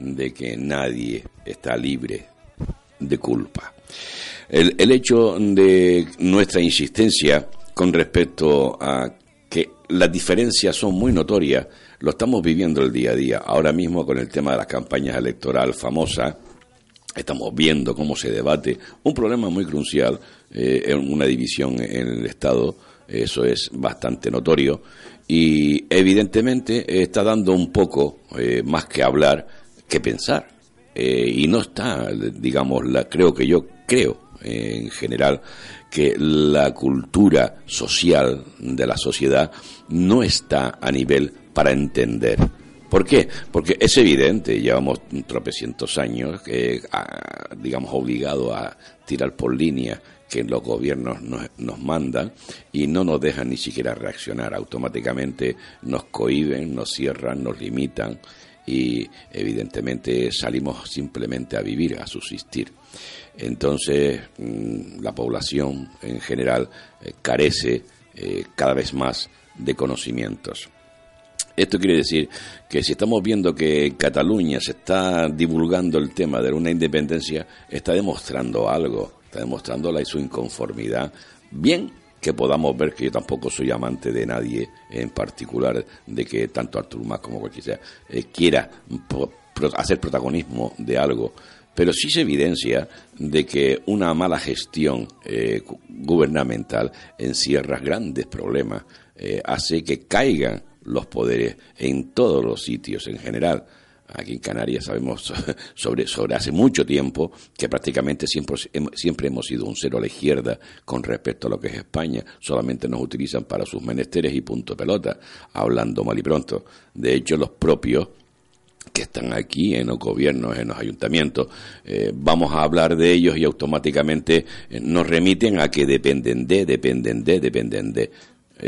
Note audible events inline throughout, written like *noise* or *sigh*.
de que nadie está libre de culpa. El, el hecho de nuestra insistencia con respecto a que las diferencias son muy notorias, lo estamos viviendo el día a día. Ahora mismo con el tema de las campañas electorales famosas, estamos viendo cómo se debate un problema muy crucial eh, en una división en el Estado, eso es bastante notorio, y evidentemente está dando un poco eh, más que hablar que pensar. Eh, y no está, digamos, la, creo que yo creo en general que la cultura social de la sociedad no está a nivel para entender. ¿Por qué? Porque es evidente, llevamos tropecientos años, que, digamos, obligados a tirar por línea que los gobiernos nos, nos, mandan y no nos dejan ni siquiera reaccionar. Automáticamente nos cohiben, nos cierran, nos limitan y evidentemente salimos simplemente a vivir, a subsistir. Entonces, mm, la población en general eh, carece eh, cada vez más de conocimientos. Esto quiere decir que si estamos viendo que en Cataluña se está divulgando el tema de una independencia, está demostrando algo, está demostrando la, su inconformidad. Bien que podamos ver que yo tampoco soy amante de nadie en particular, de que tanto Artur Mas como cualquiera eh, quiera hacer protagonismo de algo, pero sí se evidencia de que una mala gestión eh, gubernamental encierra grandes problemas, eh, hace que caigan los poderes en todos los sitios en general. Aquí en Canarias sabemos *laughs* sobre, sobre hace mucho tiempo que prácticamente siempre, siempre hemos sido un cero a la izquierda con respecto a lo que es España. Solamente nos utilizan para sus menesteres y punto pelota, hablando mal y pronto. De hecho, los propios que están aquí en los gobiernos, en los ayuntamientos. Eh, vamos a hablar de ellos y automáticamente eh, nos remiten a que dependen de, dependen de, dependen de.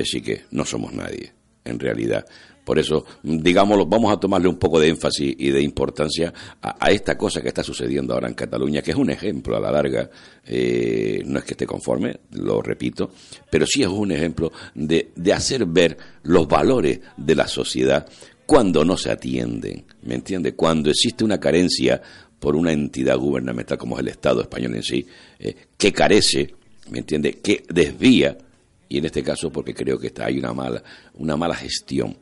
Así que no somos nadie, en realidad. Por eso, digámoslo, vamos a tomarle un poco de énfasis y de importancia a, esta cosa que está sucediendo ahora en Cataluña, que es un ejemplo a la larga, eh, no es que esté conforme, lo repito, pero sí es un ejemplo de, hacer ver los valores de la sociedad cuando no se atienden, ¿me entiende? Cuando existe una carencia por una entidad gubernamental como es el Estado español en sí, eh, que carece, ¿me entiende? Que desvía, y en este caso porque creo que está, hay una mala, una mala gestión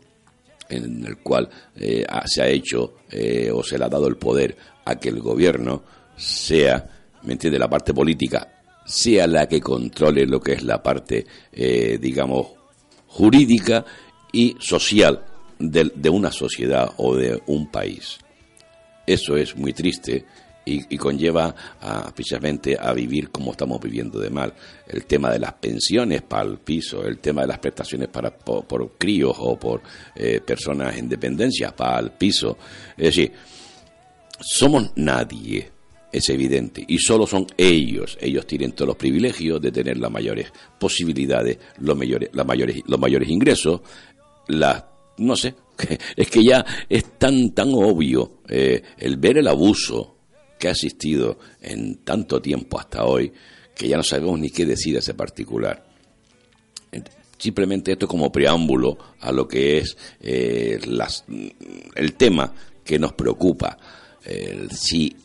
en el cual eh, se ha hecho eh, o se le ha dado el poder a que el gobierno sea, ¿me entiende?, la parte política sea la que controle lo que es la parte, digamos, jurídica y social de, una sociedad o de un país. Eso es muy triste y, conlleva a, precisamente a vivir como estamos viviendo de mal. El tema de las pensiones para el piso, el tema de las prestaciones para, por, críos o por eh, personas en dependencia para el piso. Es decir, somos nadie, es evidente, y solo son ellos. Ellos tienen todos los privilegios de tener las mayores posibilidades, los mayores, las mayores, los mayores ingresos, las no sé, *laughs* es que ya es tan, tan obvio eh, el ver el abuso que ha existido en tanto tiempo hasta hoy, que ya no sabemos ni qué decir ese particular. Simplemente esto como preámbulo a lo que es eh, el tema que nos preocupa. si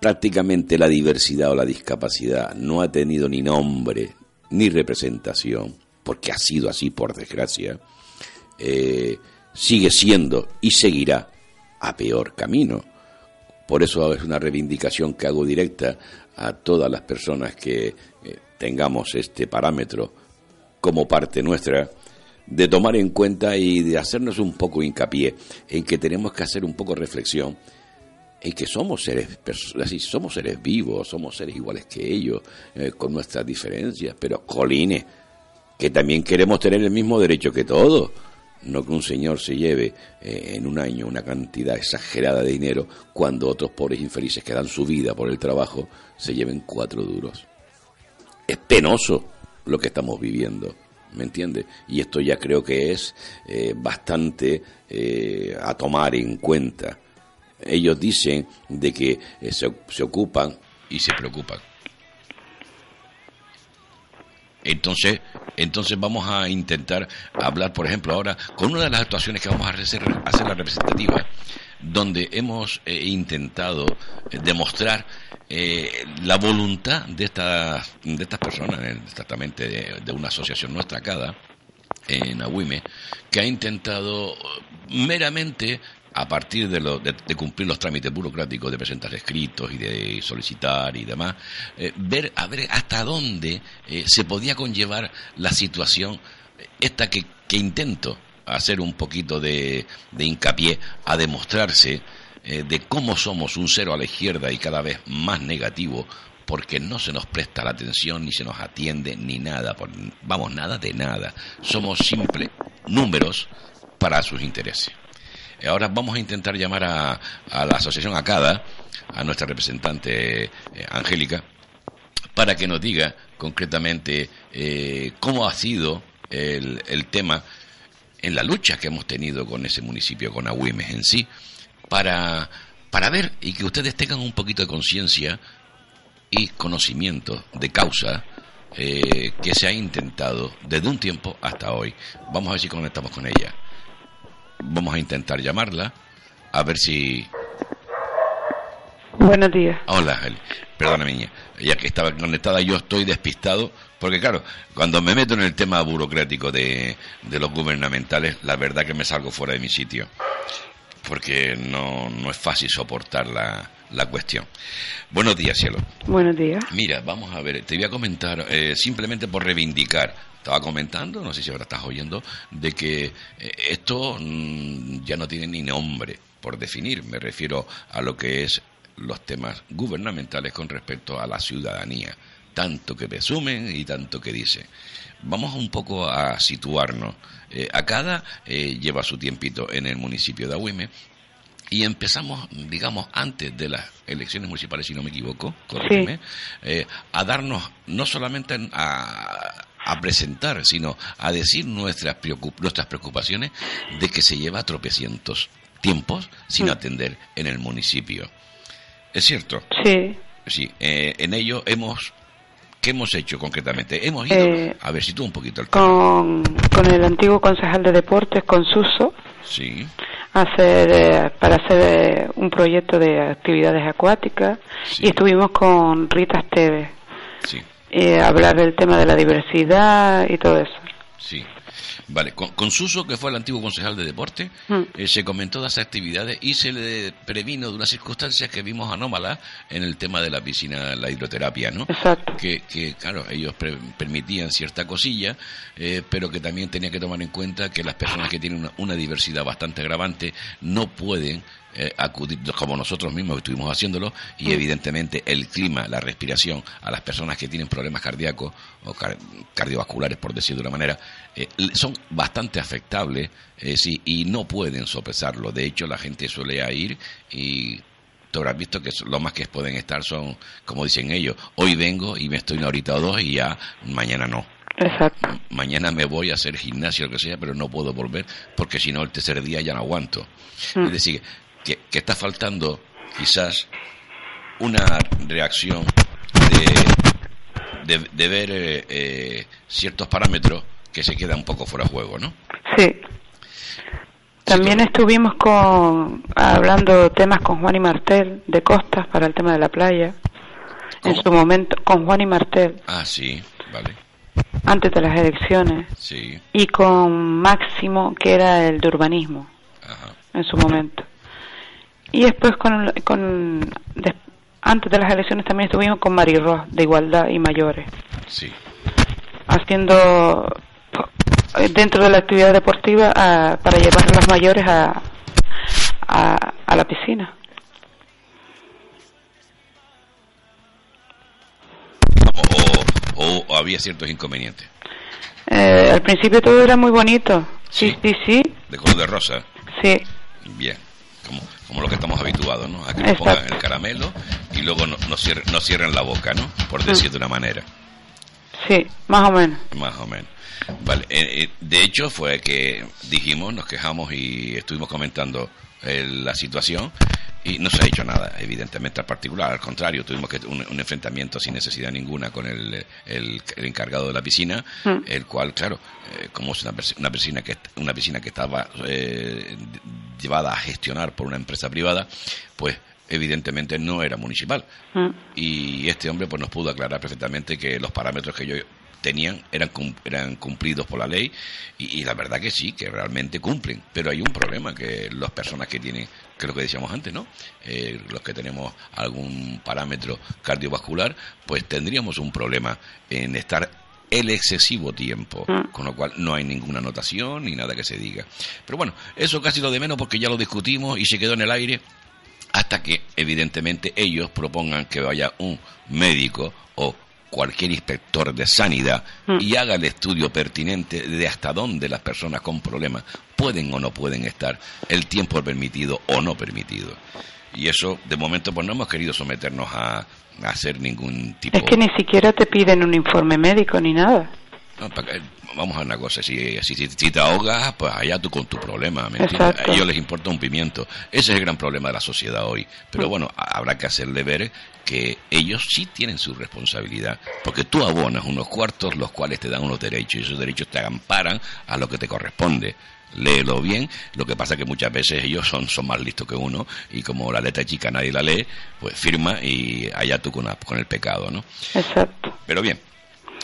prácticamente la diversidad o la discapacidad no ha tenido ni nombre ni representación, porque ha sido así por desgracia, eh, sigue siendo y seguirá a peor camino. Por eso es una reivindicación que hago directa a todas las personas que eh, tengamos este parámetro como parte nuestra, de tomar en cuenta y de hacernos un poco hincapié en que tenemos que hacer un poco reflexión en que somos seres, somos seres vivos, somos seres iguales que ellos, eh, con nuestras diferencias, pero coline, que también queremos tener el mismo derecho que todos no que un señor se lleve eh, en un año una cantidad exagerada de dinero cuando otros pobres infelices que dan su vida por el trabajo se lleven cuatro duros. Es penoso lo que estamos viviendo, ¿me entiende? Y esto ya creo que es eh, bastante eh, a tomar en cuenta. Ellos dicen de que se, se ocupan y se preocupan. Entonces, entonces vamos a intentar hablar, por ejemplo, ahora con una de las actuaciones que vamos a hacer, la representativa, donde hemos eh, intentado eh, demostrar eh, la voluntad de estas, de estas personas, exactamente de, una asociación nuestra, CADA, en Agüime, que ha intentado meramente a partir de, lo, de, cumplir los trámites burocráticos de presentar escritos y de solicitar y demás, ver a ver hasta dónde se podía conllevar la situación esta que, intento hacer un poquito de, hincapié a demostrarse eh, de cómo somos un cero a la izquierda y cada vez más negativo porque no se nos presta la atención ni se nos atiende ni nada, vamos, nada de nada. Somos simples números para sus intereses. Ahora vamos a intentar llamar a, la asociación ACADA, a nuestra representante eh, Angélica, para que nos diga concretamente eh, cómo ha sido el, el tema en la lucha que hemos tenido con ese municipio, con Agüimes en sí, para, para ver y que ustedes tengan un poquito de conciencia y conocimiento de causa eh, que se ha intentado desde un tiempo hasta hoy. Vamos a ver si conectamos con ella. Vamos a intentar llamarla, a ver si... Buenos días. Hola, perdona niña, ya que estaba conectada yo estoy despistado porque claro, cuando me meto en el tema burocrático de, los gubernamentales, la verdad que me salgo fuera de mi sitio, porque no, no es fácil soportar la, la cuestión. Buenos días, cielo. Buenos días. Mira, vamos a ver, te voy a comentar, eh, simplemente por reivindicar, estaba comentando, no sé si ahora estás oyendo, de que eh, esto mm, ya no tiene ni nombre por definir, me refiero a lo que es los temas gubernamentales con respecto a la ciudadanía tanto que presumen y tanto que dicen. Vamos un poco a situarnos. Eh, a cada eh, lleva su tiempito en el municipio de Agüime y empezamos, digamos, antes de las elecciones municipales, si no me equivoco, eh, a darnos no solamente a, a presentar, sino a decir nuestras, nuestras preocupaciones de que se lleva tropecientos tiempos sin mm. atender en el municipio. ¿Es cierto? Sí. Sí, en ello hemos ¿Qué hemos hecho concretamente? Hemos ido, eh, a ver si tú un poquito el con, con el antiguo concejal de deportes, con Suso, sí. hacer, eh, para hacer eh, un proyecto de actividades acuáticas y estuvimos con Rita Esteves, sí. Hablar del tema de la diversidad y todo eso. Sí. Vale, con, Suso, que fue el antiguo concejal de deporte, mm. eh, se comentó de esas actividades y se le previno de unas circunstancias que vimos anómalas en el tema de la piscina, la hidroterapia, ¿no? Exacto. Que, que claro, ellos permitían cierta cosilla, eh, pero que también tenía que tomar en cuenta que las personas que tienen una diversidad bastante agravante no pueden eh, acudir, como nosotros mismos estuvimos haciéndolo, y evidentemente el clima, la respiración, a las personas que tienen problemas cardíacos o cardiovasculares, por decirlo de una manera, eh, son bastante afectables eh, sí, y no pueden sopesarlo. De hecho, la gente suele ir y tú habrás visto que lo más que pueden estar son, como dicen ellos, hoy vengo y me estoy una horita o dos y ya mañana no. Exacto. Mañana me voy a hacer gimnasio o lo que sea, pero no puedo volver porque si no el tercer día ya no aguanto. Mm. Es decir, que, está faltando quizás una reacción de, de, ver eh, eh, ciertos parámetros que se quedan un poco fuera de juego, ¿no? Sí. También estuvimos con hablando temas con Juan y Martel de Costas para el tema de la playa. En su momento, con Juan y Martel. Ah, sí, vale. Antes de las elecciones. Sí. Y con Máximo, que era el de urbanismo. Ajá. En su momento. Y después con, con antes de las elecciones también estuvimos con Mari Ross de Igualdad y Mayores. Sí. Haciendo dentro de la actividad deportiva para llevar a los mayores a, a, la piscina. O, había ciertos inconvenientes? Eh, al principio todo era muy bonito. Sí, sí, sí. De color de rosa. Sí. Bien como, como lo que estamos habituados, ¿no? A que nos pongan el caramelo y luego nos, no cierren, no cierren la boca, ¿no? Por decir de una manera. Sí, más o menos. Más o menos. Vale, eh, eh, de hecho fue que dijimos, nos quejamos y estuvimos comentando eh, la situación y no se ha hecho nada, evidentemente, al particular. Al contrario, tuvimos que un, enfrentamiento sin necesidad ninguna con el, el, encargado de la piscina, mm. el cual, claro, eh, como es una, una, piscina que una piscina que estaba eh, llevada a gestionar por una empresa privada, pues evidentemente no era municipal. Mm. Y este hombre pues nos pudo aclarar perfectamente que los parámetros que yo tenían eran, eran cumplidos por la ley y, la verdad que sí, que realmente cumplen. Pero hay un problema que las personas que tienen, que es lo que decíamos antes, ¿no? Eh, los que tenemos algún parámetro cardiovascular, pues tendríamos un problema en estar el excesivo tiempo, mm. con lo cual no hay ninguna anotación ni nada que se diga. Pero bueno, eso casi lo de menos porque ya lo discutimos y se quedó en el aire hasta que evidentemente ellos propongan que vaya un médico o cualquier inspector de sanidad mm. y haga el estudio pertinente de hasta dónde las personas con problemas pueden o no pueden estar, el tiempo permitido o no permitido. Y eso, de momento, pues no hemos querido someternos a, hacer ningún tipo... Es que ni siquiera te piden un informe médico ni nada. vamos a una cosa, si, si, te ahogas, pues allá tú con tu problema, ¿me A ellos les importa un pimiento. Ese es el gran problema de la sociedad hoy. Pero mm. bueno, habrá que hacerle ver que ellos sí tienen su responsabilidad, porque tú abonas unos cuartos los cuales te dan unos derechos y esos derechos te amparan a lo que te corresponde. Léelo bien, lo que pasa que muchas veces ellos son, son más listos que uno y como la letra chica nadie la lee, pues firma y allá tú con, con el pecado, ¿no? Exacto. Pero bien,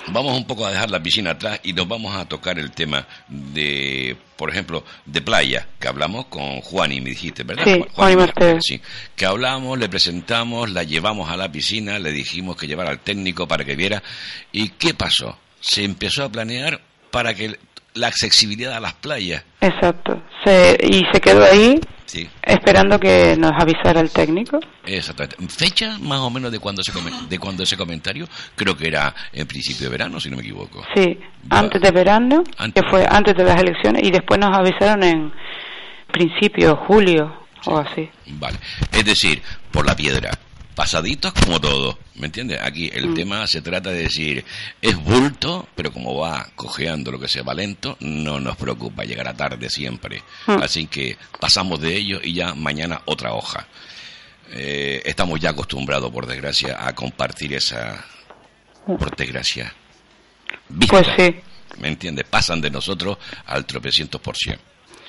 vamos un poco a dejar la piscina atrás y nos vamos a tocar el tema de, por ejemplo, de playa, que hablamos con Juan y me dijiste, ¿verdad? Sí, Juan, y Sí, que hablamos, le presentamos, la llevamos a la piscina, le dijimos que llevara al técnico para que viera. ¿Y qué pasó? Se empezó a planear para que la accesibilidad a las playas. Exacto. y se quedó ahí esperando que nos avisara el técnico. Exactamente. Fecha más o menos de cuando se de cuando ese comentario, creo que era en principio de verano, si no me equivoco. Sí, antes de verano, que fue antes de las elecciones y después nos avisaron en principio julio o así. Vale. Es decir, por la piedra pasaditos como todo, ¿me entiendes? Aquí el mm. tema se trata de decir, es bulto, pero como va cojeando lo que se va lento, no nos preocupa, llegará tarde siempre. Mm. Así que pasamos de ello y ya mañana otra hoja. Eh, estamos ya acostumbrados, por desgracia, a compartir esa, por desgracia, Pues sí. ¿Me entiendes? Pasan de nosotros al tropecientos por cien.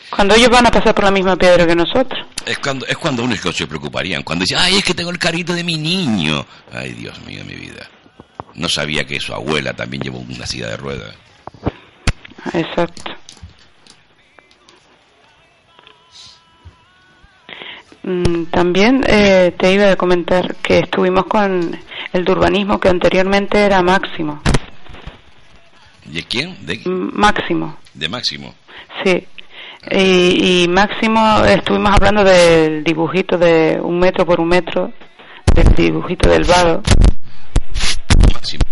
Cuando ellos van a pasar por la misma piedra que nosotros. Es cuando, es cuando uno se preocuparían. Cuando dice, ay, es que tengo el carrito de mi niño. Ay, Dios mío, mi vida. No sabía que su abuela también llevó una silla de ruedas. Exacto. Mm, también eh, te iba a comentar que estuvimos con el de urbanismo que anteriormente era Máximo. ¿De quién? ¿De Máximo. ¿De Máximo? Sí. Y, máximo estuvimos hablando del dibujito de un metro por un metro, del dibujito del vado. Máximo.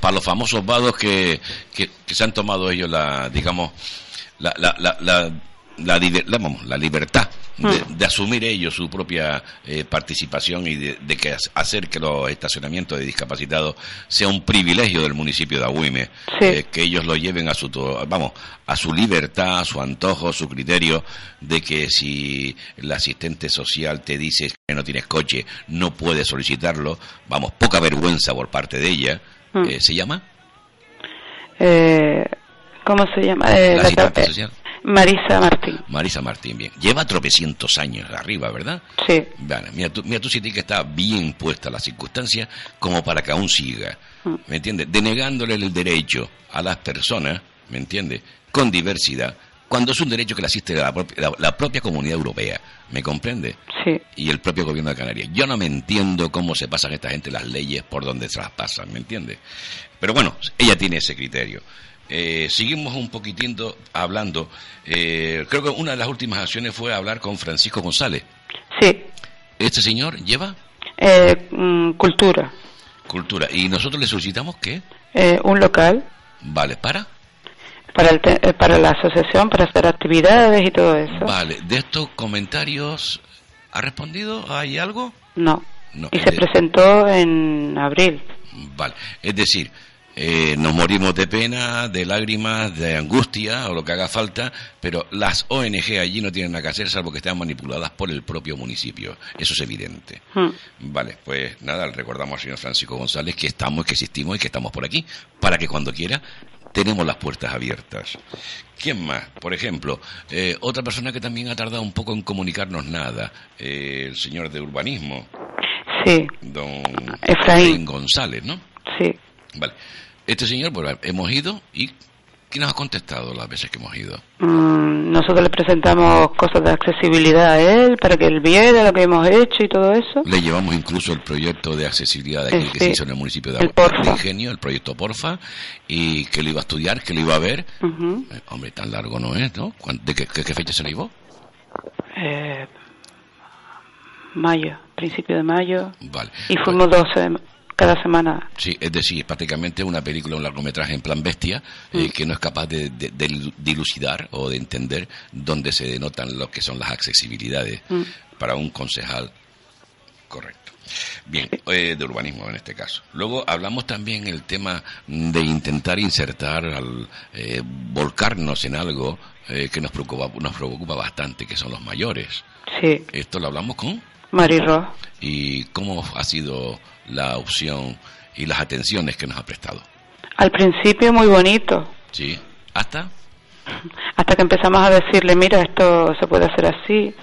Para, los famosos vados que, que, se han tomado ellos la, digamos, la, la, la, la, la libertad Mm. de, asumir ellos su propia eh, participación y de, que hacer que los estacionamientos de discapacitados sea un privilegio del municipio de Agüime, eh, que ellos lo lleven a su vamos a su libertad, a su antojo, a su criterio de que si el asistente social te dice que no tienes coche, no puedes solicitarlo, vamos, poca vergüenza por parte de ella, mm. eh, ¿se llama? ¿Cómo se llama? la asistente social. Marisa Martín. Marisa Martín, bien. Lleva tropecientos años arriba, ¿verdad? Sí. mira, tú, mira, tú sí que está bien puesta la circunstancia como para que aún siga. Mm. ¿Me entiendes? Denegándole el derecho a las personas, ¿me entiendes? Con diversidad, cuando es un derecho que le asiste la, la, propia comunidad europea. ¿Me comprende? Sí. Y el propio gobierno de Canarias. Yo no me entiendo cómo se pasan esta gente las leyes por donde se las pasan, ¿me entiende? Pero bueno, ella tiene ese criterio. Eh, seguimos un poquitito hablando. Eh, creo que una de las últimas acciones fue hablar con Francisco González. Sí. ¿Este señor lleva? Eh, mm, cultura. Cultura. ¿Y nosotros le solicitamos qué? un local. Vale, ¿para? Para, el para la asociación, para hacer actividades y todo eso. Vale, de estos comentarios, ¿ha respondido? ¿Hay algo? No. no y se presentó en abril. Vale, es decir, eh, nos morimos de pena, de lágrimas, de angustia o lo que haga falta, pero las ONG allí no tienen nada que hacer salvo que estén manipuladas por el propio municipio. Eso es evidente. Hmm. Vale, pues nada, recordamos al señor Francisco González que estamos, que existimos y que estamos por aquí, para que cuando quiera tenemos las puertas abiertas. ¿Quién más? Por ejemplo, eh, otra persona que también ha tardado un poco en comunicarnos nada, eh, el señor de urbanismo. Sí. Don Efraín González, ¿no? Sí. Vale. Este señor, pues hemos ido y ¿Quién nos ha contestado las veces que hemos ido? Mm, nosotros le presentamos cosas de accesibilidad a él para que él viera lo que hemos hecho y todo eso. Le llevamos incluso el proyecto de accesibilidad de aquí, que se hizo en el municipio de, Ingenio, el proyecto Porfa, y que lo iba a estudiar, que lo iba a ver. Eh, hombre, tan largo no es, ¿no? ¿De qué, fecha se lo llevó? Eh, mayo, principio de mayo. Vale. Y fuimos 12 cada semana. Sí, es decir, prácticamente una película, un largometraje en plan bestia, eh, mm. que no es capaz de, dilucidar o de entender dónde se denotan lo que son las accesibilidades mm. para un concejal correcto. Bien, eh, de urbanismo en este caso. Luego hablamos también el tema de intentar insertar, al, eh, volcarnos en algo que nos preocupa, nos preocupa bastante, que son los mayores. Sí. Esto lo hablamos con Marirro. ¿Y cómo ha sido la opción y las atenciones que nos ha prestado? Al principio muy bonito. Sí, ¿hasta? Hasta que empezamos a decirle, mira, esto se puede hacer así,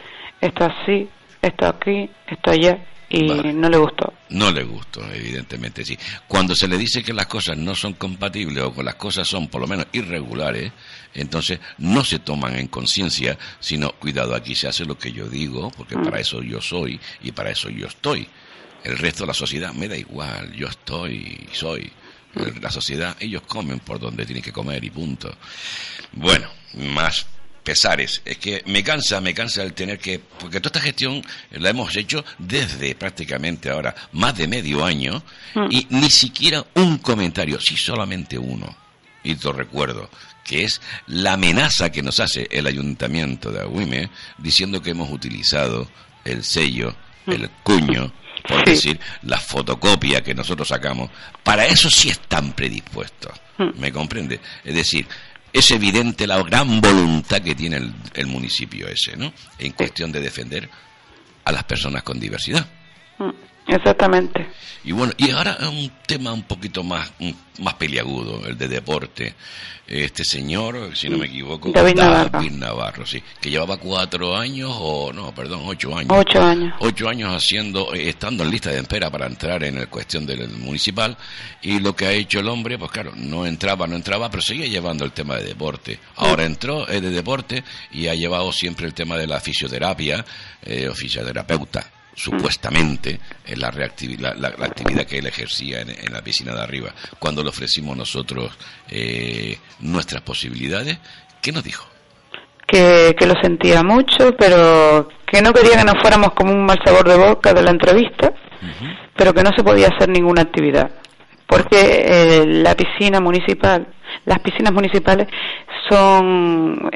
esto así, esto aquí, esto allá y no le gustó. No le gustó, evidentemente, sí. Cuando se le dice que las cosas no son compatibles o que las cosas son por lo menos irregulares, entonces no se toman en conciencia, sino, cuidado, aquí se hace lo que yo digo, porque para mm. eso yo soy y para eso yo estoy. El resto de la sociedad me da igual, yo estoy y soy. Mm. La sociedad, ellos comen por donde tienen que comer y punto. Bueno, más pesares. Es que me cansa, me cansa el tener que, porque toda esta gestión la hemos hecho desde prácticamente ahora más de medio año mm. y ni siquiera un comentario, sí solamente uno. Y te recuerdo, que es la amenaza que nos hace el ayuntamiento de Agüime diciendo que hemos utilizado el sello, mm. el cuño, por decir, la fotocopia que nosotros sacamos. Para eso sí están predispuestos. Mm. ¿Me comprende? Es decir, es evidente la gran voluntad que tiene el, municipio ese, ¿no? En cuestión de defender a las personas con diversidad. Mm, exactamente. Y bueno, y ahora un tema un poquito más, más peliagudo, el de deporte este señor, si no me equivoco, David, Navarro. sí, que llevaba cuatro años o no, perdón, ocho años. Ocho años. Ocho años haciendo, eh, estando en lista de espera para entrar en la cuestión del municipal y lo que ha hecho el hombre, pues claro, no entraba, no entraba, pero seguía llevando el tema de deporte. Ahora entró, es de deporte y ha llevado siempre el tema de la fisioterapia, eh, o fisioterapeuta supuestamente en la, la, actividad que él ejercía en, la piscina de arriba. Cuando le ofrecimos nosotros eh, nuestras posibilidades, ¿qué nos dijo? Que, lo sentía mucho, pero que no quería que nos fuéramos como un mal sabor de boca de la entrevista, pero que no se podía hacer ninguna actividad. Porque eh, la piscina municipal, las piscinas municipales son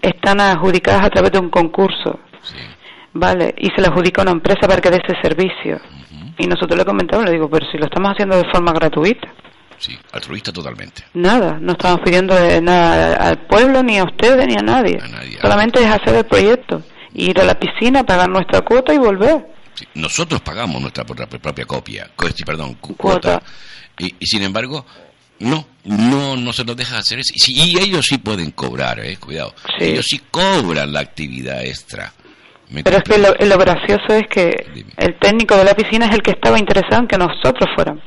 están adjudicadas a través de un concurso. Vale, y se le adjudica a una empresa para que dé ese servicio. Y nosotros le comentamos, le digo, pero si lo estamos haciendo de forma gratuita. Sí, altruista totalmente. Nada, no estamos pidiendo nada al pueblo, ni a ustedes, ni a nadie. Solamente es hacer el proyecto, ir a la piscina, pagar nuestra cuota y volver. nosotros pagamos nuestra propia copia, perdón, cuota. Y, sin embargo, no, no, no se nos deja hacer eso. Y, ellos sí pueden cobrar, eh, cuidado. Ellos sí cobran la actividad extra. Pero es que lo, gracioso es que el técnico de la piscina es el que estaba interesado en que nosotros fuéramos.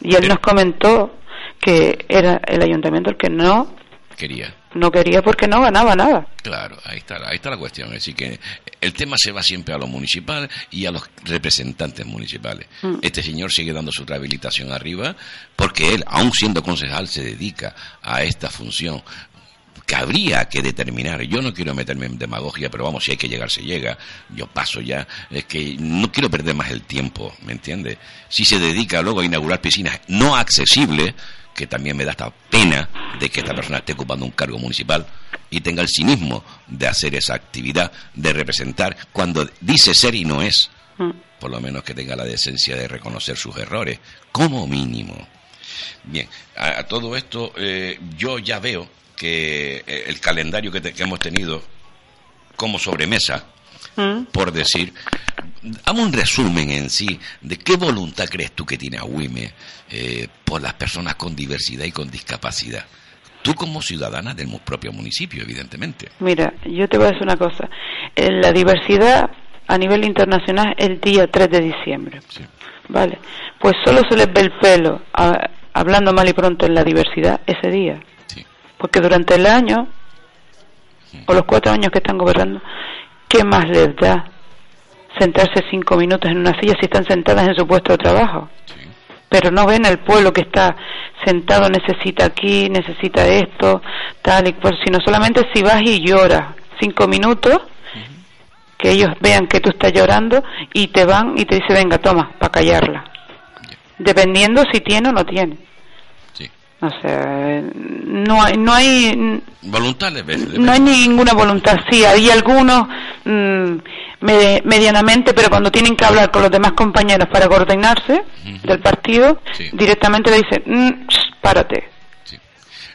Y él nos comentó que era el ayuntamiento el que no quería. No quería porque no ganaba nada. Claro, ahí está, ahí está la cuestión. Es decir, que el tema se va siempre a lo municipal y a los representantes municipales. Mm. Este señor sigue dando su rehabilitación arriba porque él, aun siendo concejal, se dedica a esta función que habría que determinar, yo no quiero meterme en demagogia, pero vamos, si hay que llegar, se llega, yo paso ya, es que no quiero perder más el tiempo, ¿me entiende? Si se dedica luego a inaugurar piscinas no accesibles, que también me da esta pena de que esta persona esté ocupando un cargo municipal y tenga el cinismo de hacer esa actividad, de representar, cuando dice ser y no es, mm. por lo menos que tenga la decencia de reconocer sus errores, como mínimo. Bien, a, todo esto eh, yo ya veo que eh, el calendario que, hemos tenido como sobremesa, ¿Mm? por decir, Hagamos un resumen en sí de qué voluntad crees tú que tiene AWIME eh, por las personas con diversidad y con discapacidad. Tú como ciudadana del propio municipio, evidentemente. Mira, yo te voy a decir una cosa. La diversidad a nivel internacional el día 3 de diciembre. Vale. Pues solo se les ve el pelo, hablando mal y pronto, en la diversidad ese día. Porque durante el año, o los cuatro años que están gobernando, ¿qué más les da sentarse cinco minutos en una silla si están sentadas en su puesto de trabajo? Pero no ven al pueblo que está sentado, necesita aquí, necesita esto, tal y cual, sino solamente si vas y lloras cinco minutos, que ellos vean que tú estás llorando y te van y te dice, venga, toma, para callarla. Dependiendo si tiene o no tiene. O sea, no hay, no hay voluntad no hay ninguna voluntad. Sí, hay algunos mm, medianamente, pero cuando tienen que hablar con los demás compañeros para coordinarse del partido, directamente le dicen, mm, párate.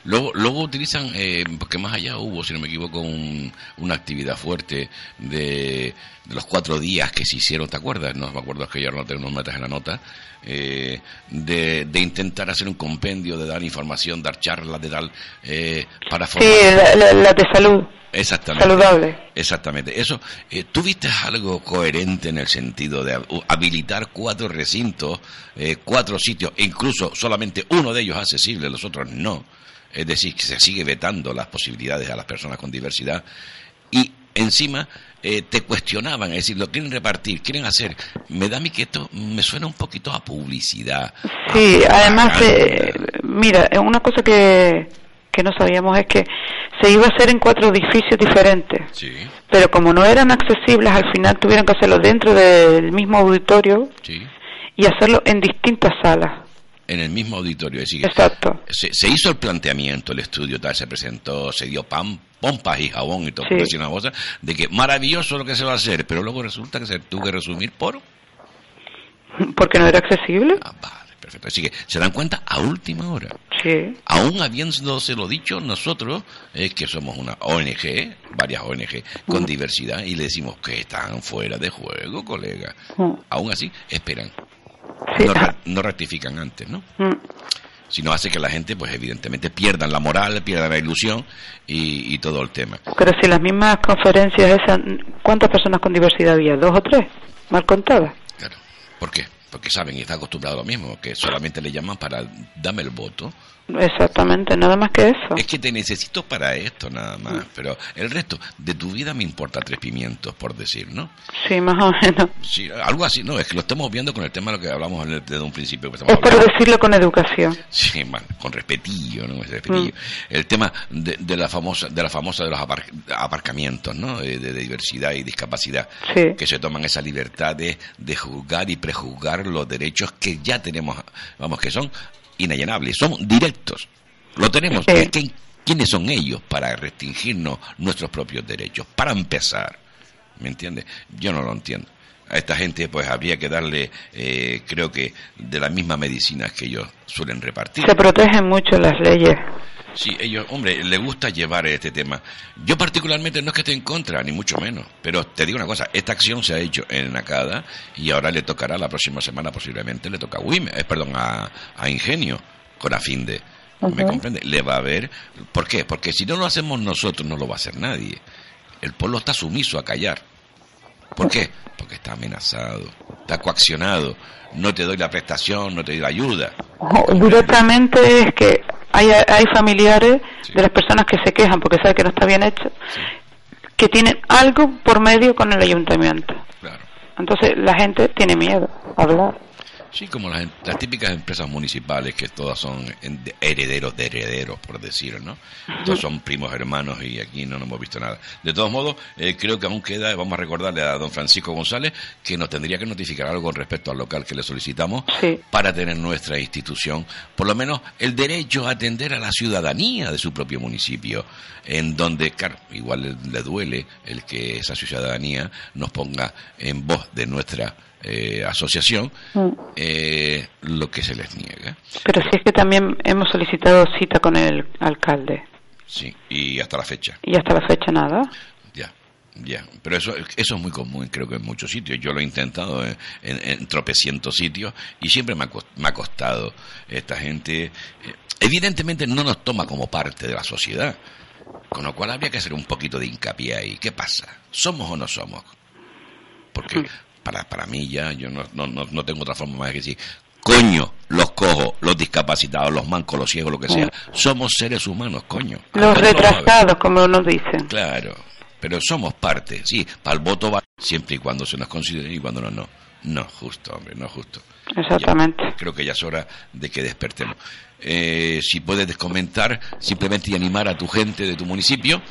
Luego, luego utilizan, eh, porque más allá hubo, si no me equivoco, una actividad fuerte de, los cuatro días que se hicieron, ¿te acuerdas? No me acuerdo, es que ya no tengo unos metas en la nota, eh, de, de, intentar hacer un compendio, de dar información, dar charlas, de tal, eh, para formar. Sí, la, de salud. Exactamente. Saludable. Exactamente. Eso, eh, ¿tú viste algo coherente en el sentido de habilitar cuatro recintos, eh, cuatro sitios, e incluso solamente uno de ellos accesible, los otros no? Es decir, que se sigue vetando las posibilidades a las personas con diversidad y encima eh, te cuestionaban, es decir, lo quieren repartir, quieren hacer. Me da a mí que esto me suena un poquito a publicidad. Sí, además, eh, mira, una cosa que, que no sabíamos es que se iba a hacer en cuatro edificios diferentes. Sí. Pero como no eran accesibles, al final tuvieron que hacerlo dentro del mismo auditorio sí. y hacerlo en distintas salas en el mismo auditorio. Es Exacto. Se, hizo el planteamiento, el estudio tal, se presentó, se dio pan, pompas y jabón y todo, sí. una cosa, de que maravilloso lo que se va a hacer, pero luego resulta que se tuvo que resumir por... Porque no era accesible. Ah, vale, perfecto. Así que se dan cuenta a última hora. Sí. Aún habiéndose lo dicho, nosotros, es que somos una ONG, varias ONG, con diversidad, y le decimos que están fuera de juego, colega. Aún así, esperan no, rectifican antes, ¿no? Mm. Sino hace que la gente, pues evidentemente, pierdan la moral, pierdan la ilusión y, todo el tema. Pero si las mismas conferencias esas, ¿cuántas personas con diversidad había? ¿Dos o tres? Mal contadas. Claro. ¿Por qué? Porque saben y están acostumbrados a lo mismo, que solamente le llaman para dame el voto Exactamente, nada más que eso. Es que te necesito para esto, nada más. Pero el resto de tu vida me importa tres pimientos, por decir, ¿no? Sí, más o menos. Sí, algo así, no, es que lo estamos viendo con el tema de lo que hablamos desde un principio. es por decirlo con educación. Sí, con respetillo, ¿no? Mm. El tema de, la famosa de la famosa de los aparcamientos, ¿no? De, diversidad y discapacidad. Que se toman esa libertad de, de juzgar y prejuzgar los derechos que ya tenemos, vamos, que son inallenables, son directos. Lo tenemos. ¿Quiénes son ellos para restringirnos nuestros propios derechos? Para empezar, ¿me entiendes? Yo no lo entiendo. A esta gente pues habría que darle, eh, creo que, de las mismas medicinas que ellos suelen repartir. Se protegen mucho las leyes. Sí, ellos, hombre, le gusta llevar este tema. Yo particularmente no es que esté en contra, ni mucho menos, pero te digo una cosa, esta acción se ha hecho en Nakada y ahora le tocará la próxima semana posiblemente, le toca a Wim, eh, perdón, a, Ingenio, con Afinde. ¿Me comprende? Le va a ver. ¿Por qué? Porque si no lo hacemos nosotros, no lo va a hacer nadie. El pueblo está sumiso a callar. ¿Por qué? Porque está amenazado, está coaccionado. No te doy la prestación, no te doy la ayuda. Directamente es que hay, hay familiares de las personas que se quejan porque saben que no está bien hecho, que tienen algo por medio con el ayuntamiento. Entonces la gente tiene miedo a hablar. Sí, como las, típicas empresas municipales que todas son herederos de herederos, por decirlo, ¿no? Todos son primos hermanos y aquí no, hemos visto nada. De todos modos, eh, creo que aún queda, vamos a recordarle a don Francisco González que nos tendría que notificar algo con respecto al local que le solicitamos para tener nuestra institución, por lo menos el derecho a atender a la ciudadanía de su propio municipio, en donde, claro, igual le duele el que esa ciudadanía nos ponga en voz de nuestra eh, asociación mm. eh, lo que se les niega. Pero si es que también hemos solicitado cita con el alcalde. Sí, y hasta la fecha. Y hasta la fecha nada. Ya, ya. Pero eso, eso es muy común, creo que en muchos sitios. Yo lo he intentado en, tropecientos sitios y siempre me ha, costado esta gente. Eh, evidentemente no nos toma como parte de la sociedad. Con lo cual habría que hacer un poquito de hincapié ahí. ¿Qué pasa? ¿Somos o no somos? Porque para, para mí ya, yo no, no, no tengo otra forma más que decir, coño, los cojos, los discapacitados, los mancos, los ciegos, lo que sea, somos seres humanos, coño. Los retrasados, como nos dicen. Claro, pero somos parte, sí, para el voto va siempre y cuando se nos considere y cuando no, no. No, justo, hombre, no justo. Exactamente. creo que ya es hora de que despertemos. Eh, si puedes comentar, simplemente y animar a tu gente de tu municipio,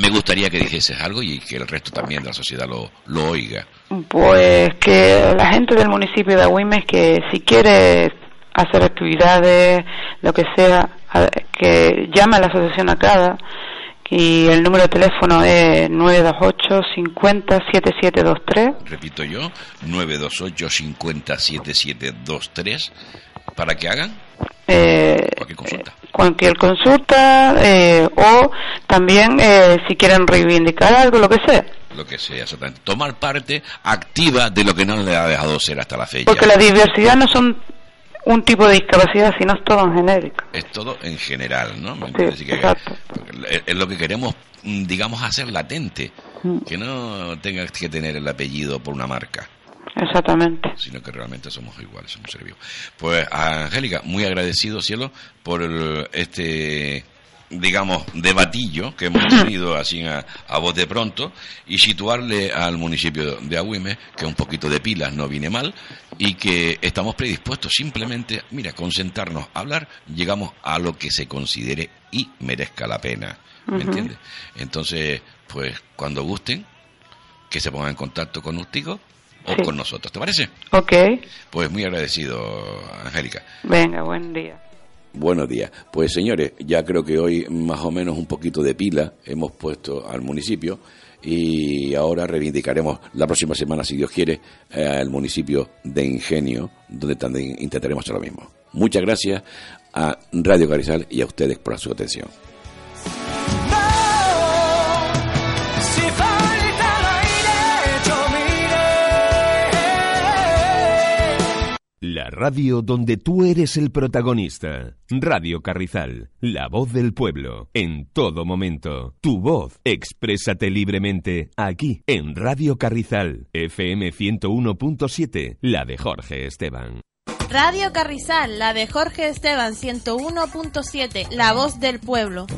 me gustaría que dijeses algo y que el resto también de la sociedad lo, lo oiga. Pues que la gente del municipio de Agüimes que si quiere hacer actividades, lo que sea, que llame a la asociación ACADA y el número de teléfono es 928 50 7723. Repito yo, 928 50 7723 para que hagan eh, cualquier consulta, cualquier consulta eh, o también eh, si quieren reivindicar algo, lo que sea. Lo que sea, exactamente. Tomar parte activa de lo que no le ha dejado ser hasta la fecha. Porque la diversidad no son un tipo de discapacidad, sino es todo en genérico. Es todo en general, ¿no? Sí, exacto. Es lo que queremos, mm, digamos, hacer latente. Mm. Que no tengas que tener el apellido por una marca. Exactamente. Sino que realmente somos iguales, somos seres Pues, Angélica, muy agradecido, cielo, por este digamos, debatillo que hemos *clears throat* tenido así a, voz de pronto y situarle al municipio de Agüime que un poquito de pilas no viene mal y que estamos predispuestos simplemente, mira, concentrarnos, hablar, llegamos a lo que se considere y merezca la pena, ¿me entiendes? Entonces, pues cuando gusten, que se pongan en contacto con Ústico o con nosotros. ¿Te parece? Ok. Pues muy agradecido, Angélica. Venga, buen día. Buenos días. Pues señores, ya creo que hoy más o menos un poquito de pila hemos puesto al municipio y ahora reivindicaremos la próxima semana, si Dios quiere, al municipio de Ingenio, donde también intentaremos hacer lo mismo. Muchas gracias a Radio Carizal y a ustedes por su atención. La radio donde tú eres el protagonista. Radio Carrizal, la voz del pueblo, en todo momento. Tu voz, exprésate libremente aquí, en Radio Carrizal, FM 101.7, la de Jorge Esteban. Radio Carrizal, la de Jorge Esteban 101.7, la voz del pueblo.